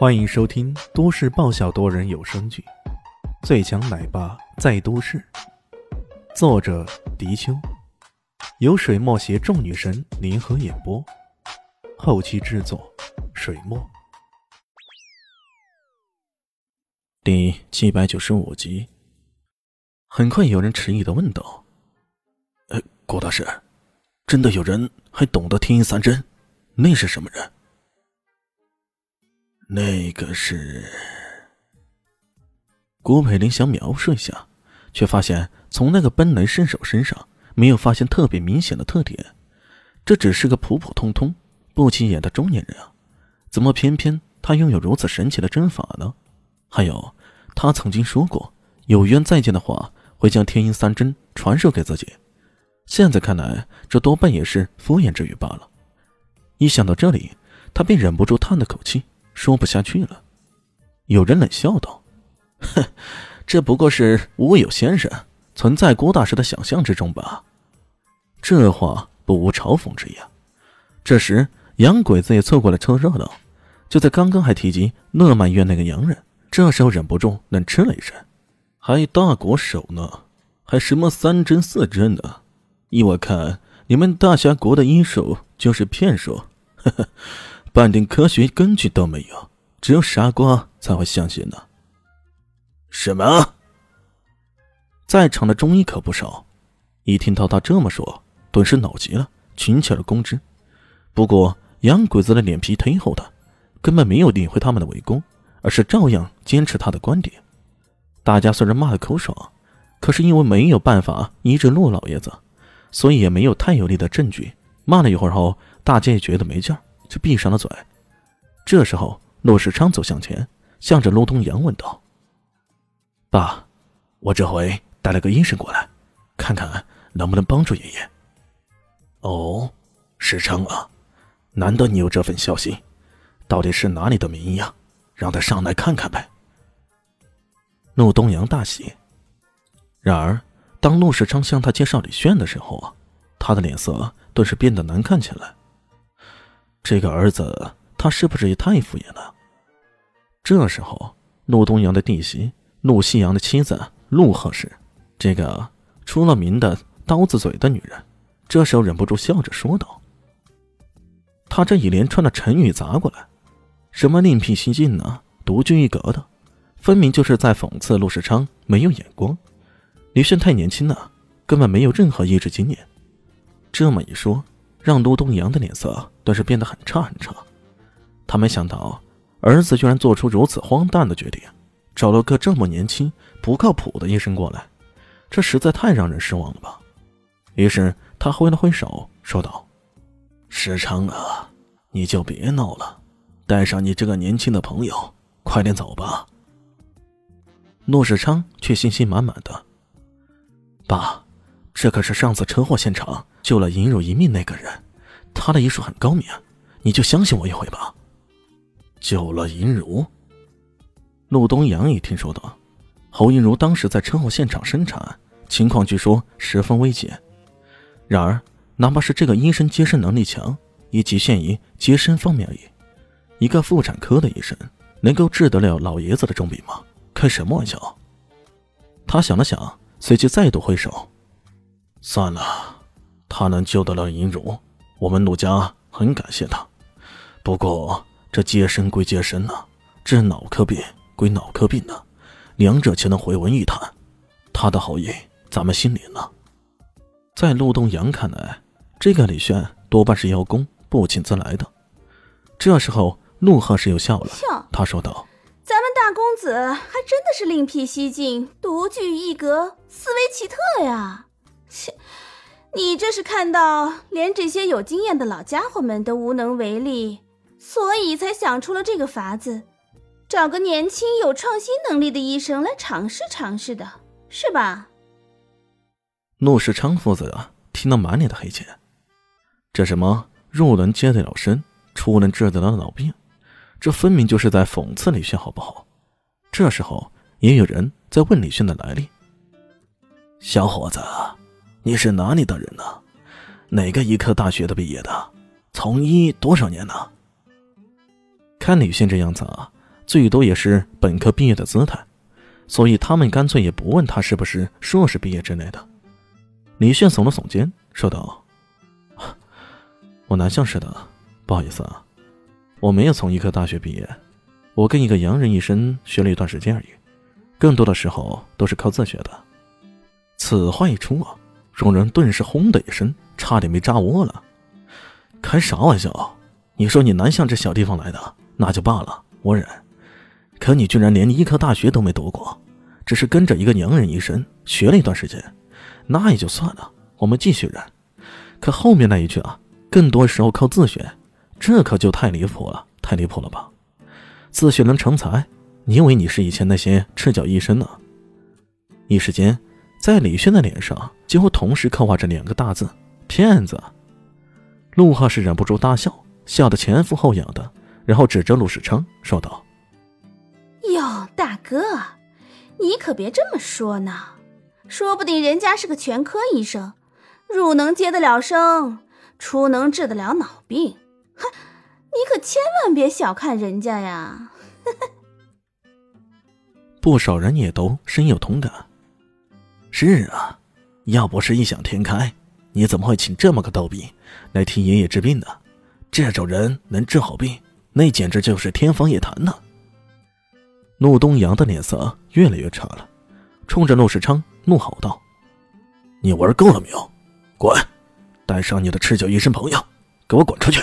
欢迎收听都市爆笑多人有声剧《最强奶爸在都市》，作者：迪秋，由水墨携众女神联合演播，后期制作：水墨。第七百九十五集，很快有人迟疑的问道：“呃，郭大师，真的有人还懂得天音三针？那是什么人？”那个是郭培林想描述一下，却发现从那个奔雷圣手身上没有发现特别明显的特点。这只是个普普通通、不起眼的中年人啊，怎么偏偏他拥有如此神奇的针法呢？还有，他曾经说过有缘再见的话，会将天音三针传授给自己。现在看来，这多半也是敷衍之语罢了。一想到这里，他便忍不住叹了口气。说不下去了，有人冷笑道：“哼，这不过是乌有先生存在郭大师的想象之中吧？”这话不无嘲讽之意。这时，洋鬼子也凑过来凑热闹。就在刚刚还提及乐满院那个洋人，这时候忍不住冷嗤了一声：“还大国手呢？还什么三针四针的？依我看，你们大侠国的医术就是骗术。”呵呵。半点科学根据都没有，只有傻瓜才会相信呢。什么？在场的中医可不少，一听到他这么说，顿时恼极了，群起而攻之。不过洋鬼子的脸皮忒厚的，根本没有理会他们的围攻，而是照样坚持他的观点。大家虽然骂得口爽，可是因为没有办法医治陆老爷子，所以也没有太有力的证据。骂了一会儿后，大家也觉得没劲儿。就闭上了嘴。这时候，陆世昌走向前，向着陆东阳问道：“爸，我这回带了个医生过来，看看能不能帮助爷爷。”“哦，世昌啊，难得你有这份孝心，到底是哪里的名医啊？让他上来看看呗。”陆东阳大喜。然而，当陆世昌向他介绍李炫的时候啊，他的脸色顿时变得难看起来。这个儿子，他是不是也太敷衍了？这时候，陆东阳的弟媳陆西阳的妻子陆贺氏，这个出了名的刀子嘴的女人，这时候忍不住笑着说道：“他这一连串的成语砸过来，什么另辟蹊径呢？独具一格的，分明就是在讽刺陆世昌没有眼光。李炫太年轻了，根本没有任何意志经验。这么一说。”让陆东阳的脸色顿时变得很差很差。他没想到儿子居然做出如此荒诞的决定，找了个这么年轻、不靠谱的医生过来，这实在太让人失望了吧。于是他挥了挥手，说道：“石昌啊，你就别闹了，带上你这个年轻的朋友，快点走吧。”陆世昌却信心满满的：“爸，这可是上次车祸现场。”救了尹汝一命那个人，他的医术很高明，你就相信我一回吧。救了尹汝，陆东阳也听说道：“侯银如当时在车祸现场生产，情况据说十分危急。然而，哪怕是这个医生接生能力强，也局限于接生方面而已。一个妇产科的医生能够治得了老爷子的重病吗？开什么玩笑！”他想了想，随即再度挥手：“算了。”他能救得了银荣，我们陆家很感谢他。不过这接生归接生呢，治脑科病归脑科病呢，两者岂能回文一谈？他的好意咱们心领了。在陆东阳看来，这个李炫多半是邀功，不请自来的。这时候，陆贺是又笑了，他说道：“咱们大公子还真的是另辟蹊径，独具一格，思维奇特呀！切。”你这是看到连这些有经验的老家伙们都无能为力，所以才想出了这个法子，找个年轻有创新能力的医生来尝试尝试的，是吧？陆世昌父子啊，听得满脸的黑线。这什么入能接得了身，出能治得了老病，这分明就是在讽刺李迅，好不好？这时候也有人在问李迅的来历，小伙子。你是哪里的人呢？哪个医科大学的毕业的？从医多少年了？看李迅这样子啊，最多也是本科毕业的姿态，所以他们干脆也不问他是不是硕士毕业之类的。李炫耸了耸肩，说道：“ 我南向市的，不好意思啊，我没有从医科大学毕业，我跟一个洋人医生学了一段时间而已，更多的时候都是靠自学的。”此话一出啊，众人顿时轰的一声，差点没炸窝了。开啥玩笑？你说你南向这小地方来的，那就罢了，我忍。可你居然连医科大学都没读过，只是跟着一个洋人医生学了一段时间，那也就算了，我们继续忍。可后面那一句啊，更多时候靠自学，这可就太离谱了，太离谱了吧？自学能成才？你以为你是以前那些赤脚医生呢？一时间，在李轩的脸上几乎同时刻画着两个大字：骗子。陆浩是忍不住大笑，笑得前俯后仰的，然后指着陆世昌说道。哟，大哥，你可别这么说呢，说不定人家是个全科医生，入能接得了生，出能治得了脑病。哼，你可千万别小看人家呀！不少人也都深有同感。是啊，要不是异想天开，你怎么会请这么个逗比来替爷爷治病呢？这种人能治好病，那简直就是天方夜谭呢。陆东阳的脸色越来越差了，冲着陆世昌怒吼道：“你玩够了没有？滚！带上你的赤脚医生朋友，给我滚出去！”